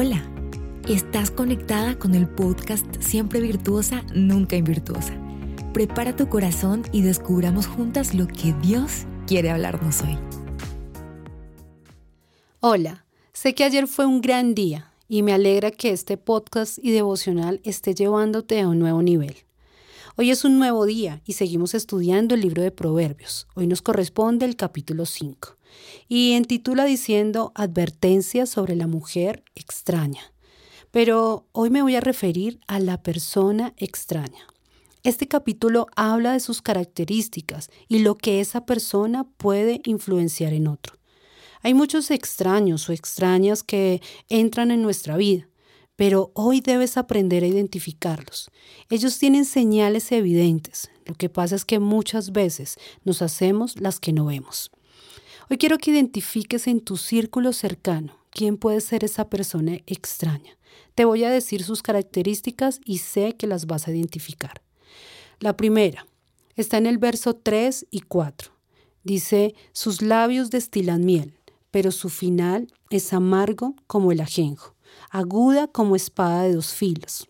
Hola, estás conectada con el podcast Siempre Virtuosa, Nunca Invirtuosa. Prepara tu corazón y descubramos juntas lo que Dios quiere hablarnos hoy. Hola, sé que ayer fue un gran día y me alegra que este podcast y devocional esté llevándote a un nuevo nivel. Hoy es un nuevo día y seguimos estudiando el libro de Proverbios. Hoy nos corresponde el capítulo 5 y intitula diciendo Advertencia sobre la mujer extraña. Pero hoy me voy a referir a la persona extraña. Este capítulo habla de sus características y lo que esa persona puede influenciar en otro. Hay muchos extraños o extrañas que entran en nuestra vida pero hoy debes aprender a identificarlos. Ellos tienen señales evidentes. Lo que pasa es que muchas veces nos hacemos las que no vemos. Hoy quiero que identifiques en tu círculo cercano quién puede ser esa persona extraña. Te voy a decir sus características y sé que las vas a identificar. La primera está en el verso 3 y 4. Dice, sus labios destilan miel, pero su final es amargo como el ajenjo aguda como espada de dos filos.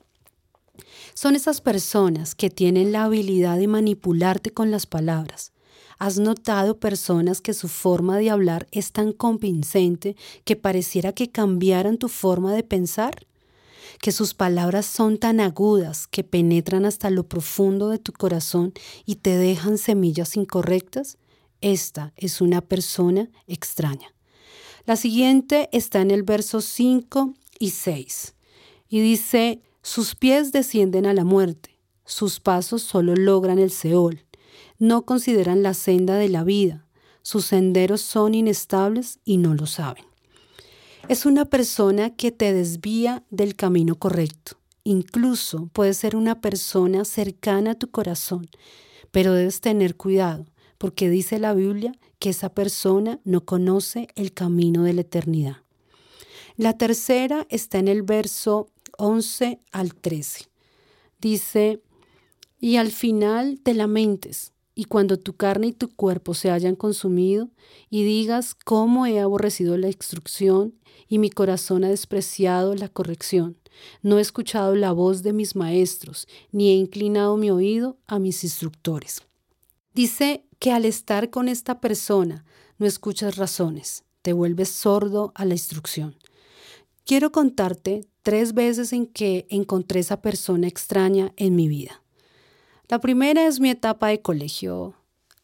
Son esas personas que tienen la habilidad de manipularte con las palabras. ¿Has notado personas que su forma de hablar es tan convincente que pareciera que cambiaran tu forma de pensar? que sus palabras son tan agudas que penetran hasta lo profundo de tu corazón y te dejan semillas incorrectas? Esta es una persona extraña. La siguiente está en el verso 5 y 6. Y dice, sus pies descienden a la muerte, sus pasos solo logran el Seol, no consideran la senda de la vida, sus senderos son inestables y no lo saben. Es una persona que te desvía del camino correcto. Incluso puede ser una persona cercana a tu corazón, pero debes tener cuidado, porque dice la Biblia que esa persona no conoce el camino de la eternidad. La tercera está en el verso 11 al 13. Dice, y al final te lamentes, y cuando tu carne y tu cuerpo se hayan consumido, y digas cómo he aborrecido la instrucción, y mi corazón ha despreciado la corrección. No he escuchado la voz de mis maestros, ni he inclinado mi oído a mis instructores. Dice que al estar con esta persona no escuchas razones, te vuelves sordo a la instrucción. Quiero contarte tres veces en que encontré esa persona extraña en mi vida. La primera es mi etapa de colegio,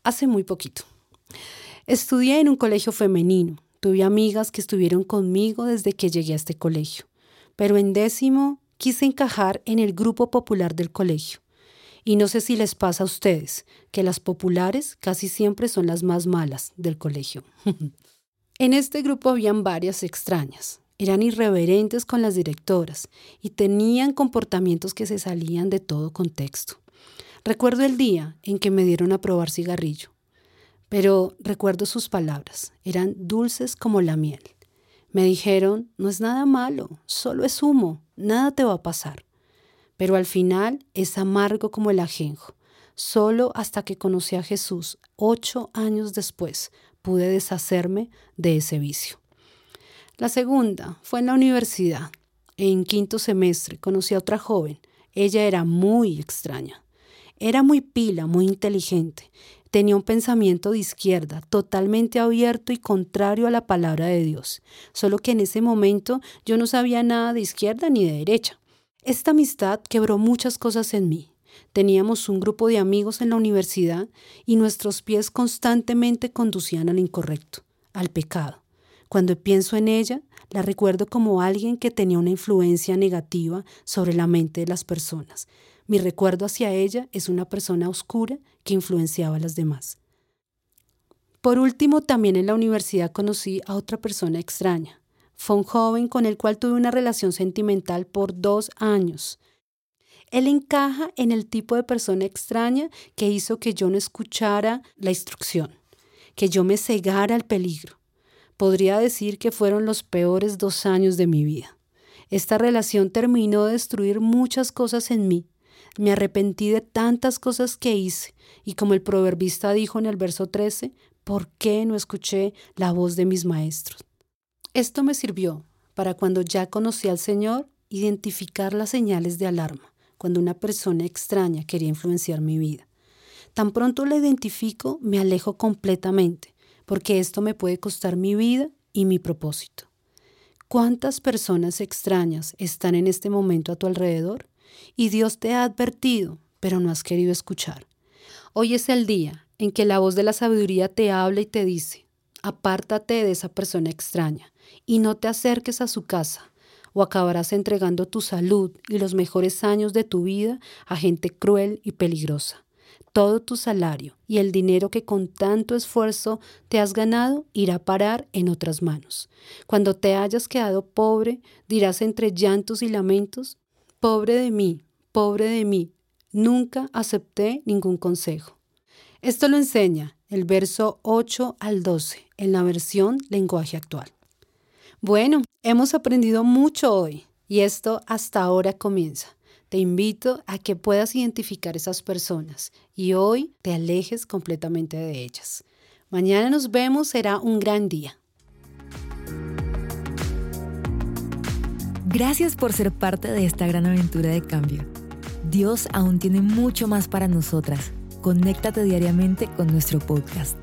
hace muy poquito. Estudié en un colegio femenino. Tuve amigas que estuvieron conmigo desde que llegué a este colegio. Pero en décimo quise encajar en el grupo popular del colegio. Y no sé si les pasa a ustedes, que las populares casi siempre son las más malas del colegio. en este grupo habían varias extrañas. Eran irreverentes con las directoras y tenían comportamientos que se salían de todo contexto. Recuerdo el día en que me dieron a probar cigarrillo, pero recuerdo sus palabras, eran dulces como la miel. Me dijeron, no es nada malo, solo es humo, nada te va a pasar. Pero al final es amargo como el ajenjo. Solo hasta que conocí a Jesús, ocho años después, pude deshacerme de ese vicio. La segunda fue en la universidad. En quinto semestre conocí a otra joven. Ella era muy extraña. Era muy pila, muy inteligente. Tenía un pensamiento de izquierda, totalmente abierto y contrario a la palabra de Dios. Solo que en ese momento yo no sabía nada de izquierda ni de derecha. Esta amistad quebró muchas cosas en mí. Teníamos un grupo de amigos en la universidad y nuestros pies constantemente conducían al incorrecto, al pecado. Cuando pienso en ella, la recuerdo como alguien que tenía una influencia negativa sobre la mente de las personas. Mi recuerdo hacia ella es una persona oscura que influenciaba a las demás. Por último, también en la universidad conocí a otra persona extraña. Fue un joven con el cual tuve una relación sentimental por dos años. Él encaja en el tipo de persona extraña que hizo que yo no escuchara la instrucción, que yo me cegara al peligro podría decir que fueron los peores dos años de mi vida. Esta relación terminó de destruir muchas cosas en mí. Me arrepentí de tantas cosas que hice, y como el proverbista dijo en el verso 13, ¿por qué no escuché la voz de mis maestros? Esto me sirvió para cuando ya conocí al Señor, identificar las señales de alarma cuando una persona extraña quería influenciar mi vida. Tan pronto la identifico, me alejo completamente, porque esto me puede costar mi vida y mi propósito. ¿Cuántas personas extrañas están en este momento a tu alrededor? Y Dios te ha advertido, pero no has querido escuchar. Hoy es el día en que la voz de la sabiduría te habla y te dice, apártate de esa persona extraña y no te acerques a su casa, o acabarás entregando tu salud y los mejores años de tu vida a gente cruel y peligrosa todo tu salario y el dinero que con tanto esfuerzo te has ganado irá a parar en otras manos. Cuando te hayas quedado pobre, dirás entre llantos y lamentos, pobre de mí, pobre de mí, nunca acepté ningún consejo. Esto lo enseña el verso 8 al 12 en la versión lenguaje actual. Bueno, hemos aprendido mucho hoy y esto hasta ahora comienza. Te invito a que puedas identificar esas personas y hoy te alejes completamente de ellas. Mañana nos vemos, será un gran día. Gracias por ser parte de esta gran aventura de cambio. Dios aún tiene mucho más para nosotras. Conéctate diariamente con nuestro podcast.